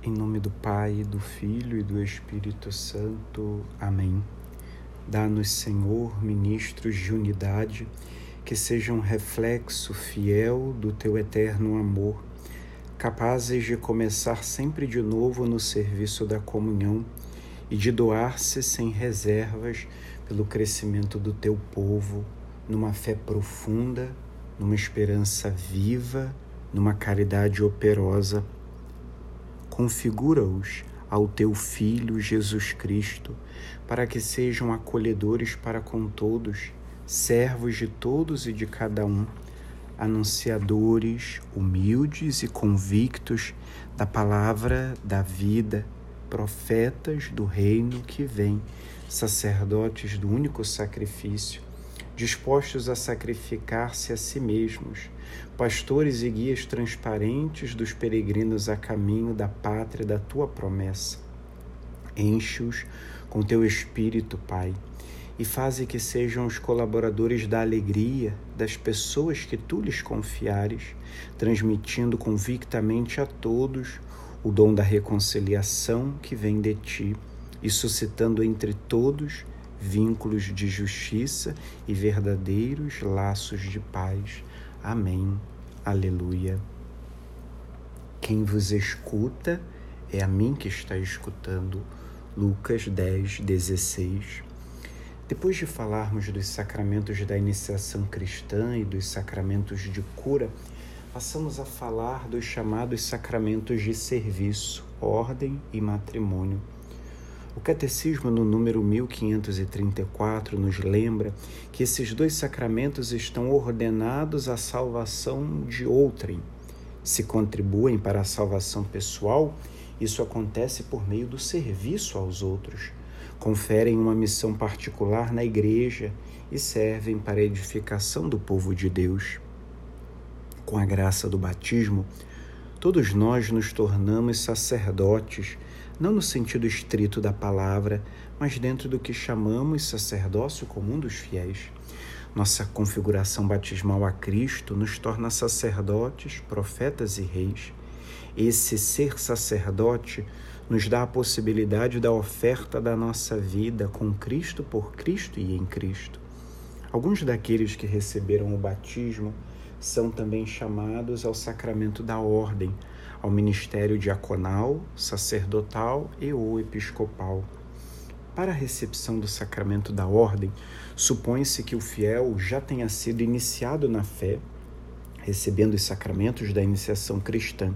Em nome do Pai, do Filho e do Espírito Santo. Amém. Dá-nos, Senhor, ministros de unidade, que sejam reflexo fiel do teu eterno amor, capazes de começar sempre de novo no serviço da comunhão e de doar-se sem reservas pelo crescimento do teu povo, numa fé profunda, numa esperança viva, numa caridade operosa configura-os ao teu Filho Jesus Cristo, para que sejam acolhedores para com todos, servos de todos e de cada um, anunciadores humildes e convictos da palavra da vida, profetas do reino que vem, sacerdotes do único sacrifício, dispostos a sacrificar-se a si mesmos, pastores e guias transparentes dos peregrinos a caminho da pátria da tua promessa. Enche-os com teu espírito, Pai, e faze que sejam os colaboradores da alegria das pessoas que tu lhes confiares, transmitindo convictamente a todos o dom da reconciliação que vem de ti e suscitando entre todos vínculos de justiça e verdadeiros laços de paz. Amém. Aleluia. Quem vos escuta é a mim que está escutando. Lucas 10, 16. Depois de falarmos dos sacramentos da iniciação cristã e dos sacramentos de cura, passamos a falar dos chamados sacramentos de serviço, ordem e matrimônio. O Catecismo, no número 1534, nos lembra que esses dois sacramentos estão ordenados à salvação de outrem. Se contribuem para a salvação pessoal, isso acontece por meio do serviço aos outros. Conferem uma missão particular na Igreja e servem para a edificação do povo de Deus. Com a graça do batismo, todos nós nos tornamos sacerdotes não no sentido estrito da palavra, mas dentro do que chamamos sacerdócio comum dos fiéis. Nossa configuração batismal a Cristo nos torna sacerdotes, profetas e reis. Esse ser sacerdote nos dá a possibilidade da oferta da nossa vida com Cristo, por Cristo e em Cristo. Alguns daqueles que receberam o batismo são também chamados ao sacramento da ordem, ao ministério diaconal, sacerdotal e ou episcopal. Para a recepção do sacramento da ordem, supõe-se que o fiel já tenha sido iniciado na fé, recebendo os sacramentos da iniciação cristã.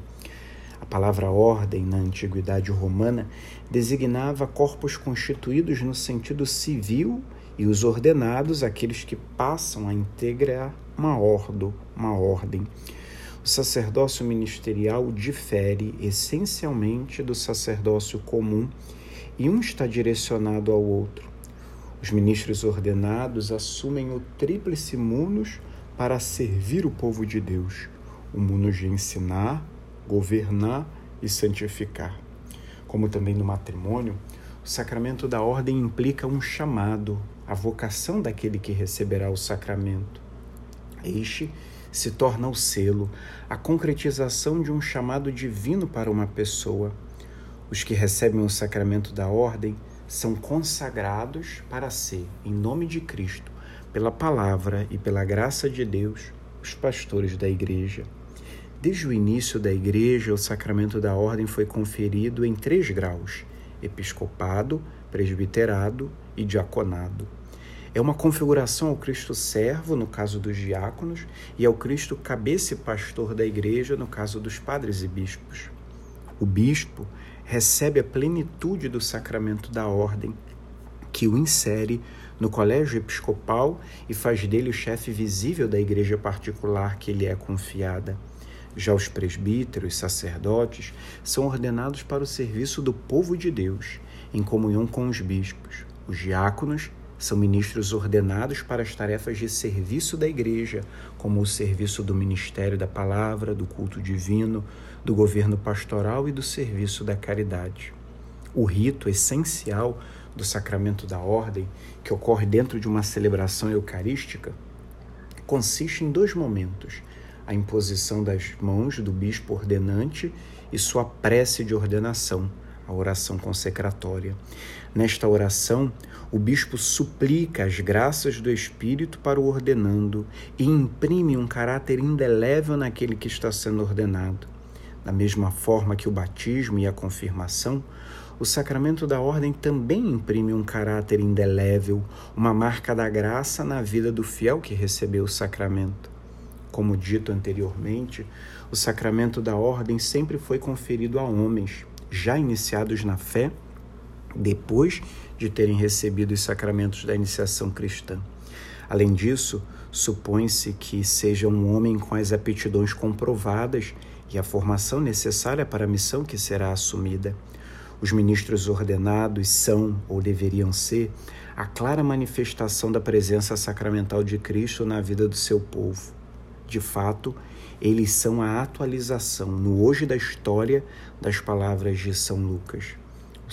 A palavra ordem na antiguidade romana designava corpos constituídos no sentido civil e os ordenados aqueles que passam a integrar uma ordo, uma ordem. O sacerdócio ministerial difere essencialmente do sacerdócio comum e um está direcionado ao outro. Os ministros ordenados assumem o tríplice munus para servir o povo de Deus: o munus de ensinar, governar e santificar. Como também no matrimônio, o sacramento da ordem implica um chamado, a vocação daquele que receberá o sacramento. Este se torna o selo, a concretização de um chamado divino para uma pessoa. Os que recebem o sacramento da ordem são consagrados para ser, em nome de Cristo, pela palavra e pela graça de Deus, os pastores da Igreja. Desde o início da Igreja, o sacramento da ordem foi conferido em três graus: episcopado, presbiterado e diaconado. É uma configuração ao Cristo servo, no caso dos diáconos, e ao Cristo cabeça e pastor da igreja, no caso dos padres e bispos. O bispo recebe a plenitude do sacramento da ordem, que o insere no colégio episcopal e faz dele o chefe visível da igreja particular que lhe é confiada. Já os presbíteros, sacerdotes, são ordenados para o serviço do povo de Deus, em comunhão com os bispos. Os diáconos são ministros ordenados para as tarefas de serviço da igreja, como o serviço do ministério da palavra, do culto divino, do governo pastoral e do serviço da caridade. O rito essencial do sacramento da ordem, que ocorre dentro de uma celebração eucarística, consiste em dois momentos: a imposição das mãos do bispo ordenante e sua prece de ordenação, a oração consecratória. Nesta oração, o bispo suplica as graças do Espírito para o ordenando e imprime um caráter indelével naquele que está sendo ordenado. Da mesma forma que o batismo e a confirmação, o sacramento da ordem também imprime um caráter indelével, uma marca da graça na vida do fiel que recebeu o sacramento. Como dito anteriormente, o sacramento da ordem sempre foi conferido a homens, já iniciados na fé, depois de terem recebido os sacramentos da iniciação cristã. Além disso, supõe-se que seja um homem com as aptidões comprovadas e a formação necessária para a missão que será assumida. Os ministros ordenados são, ou deveriam ser, a clara manifestação da presença sacramental de Cristo na vida do seu povo. De fato, eles são a atualização no hoje da história das palavras de São Lucas.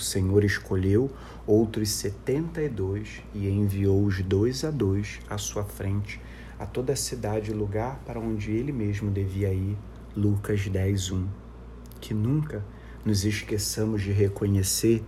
O Senhor escolheu outros setenta e dois e enviou-os dois a dois à sua frente a toda a cidade e lugar para onde ele mesmo devia ir. Lucas 10, 1. Que nunca nos esqueçamos de reconhecer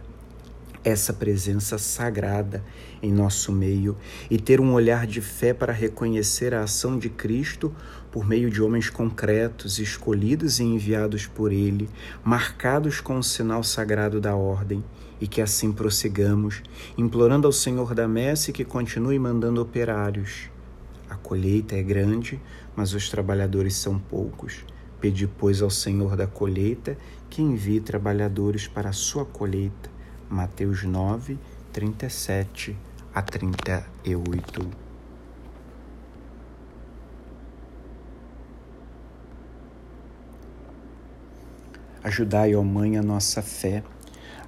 essa presença sagrada em nosso meio e ter um olhar de fé para reconhecer a ação de Cristo por meio de homens concretos, escolhidos e enviados por Ele, marcados com o sinal sagrado da ordem, e que assim prossigamos, implorando ao Senhor da messe que continue mandando operários. A colheita é grande, mas os trabalhadores são poucos. Pedi, pois, ao Senhor da colheita que envie trabalhadores para a sua colheita. Mateus 9, 37 a 38. Ajudai, ó Mãe, a nossa fé.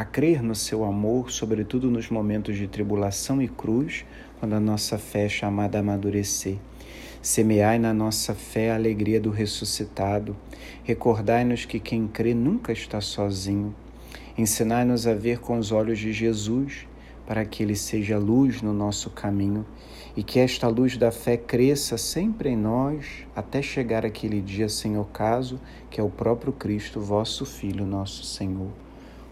a crer no seu amor, sobretudo nos momentos de tribulação e cruz, quando a nossa fé é chamada a amadurecer. Semeai na nossa fé a alegria do ressuscitado. Recordai-nos que quem crê nunca está sozinho. Ensinai-nos a ver com os olhos de Jesus para que Ele seja luz no nosso caminho e que esta luz da fé cresça sempre em nós até chegar aquele dia sem ocaso, que é o próprio Cristo, vosso Filho, nosso Senhor.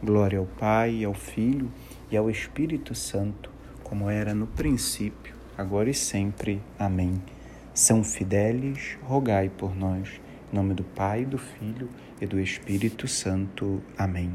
Glória ao Pai, ao Filho e ao Espírito Santo, como era no princípio, agora e sempre. Amém. São Fidélis, rogai por nós. Em nome do Pai, do Filho e do Espírito Santo. Amém.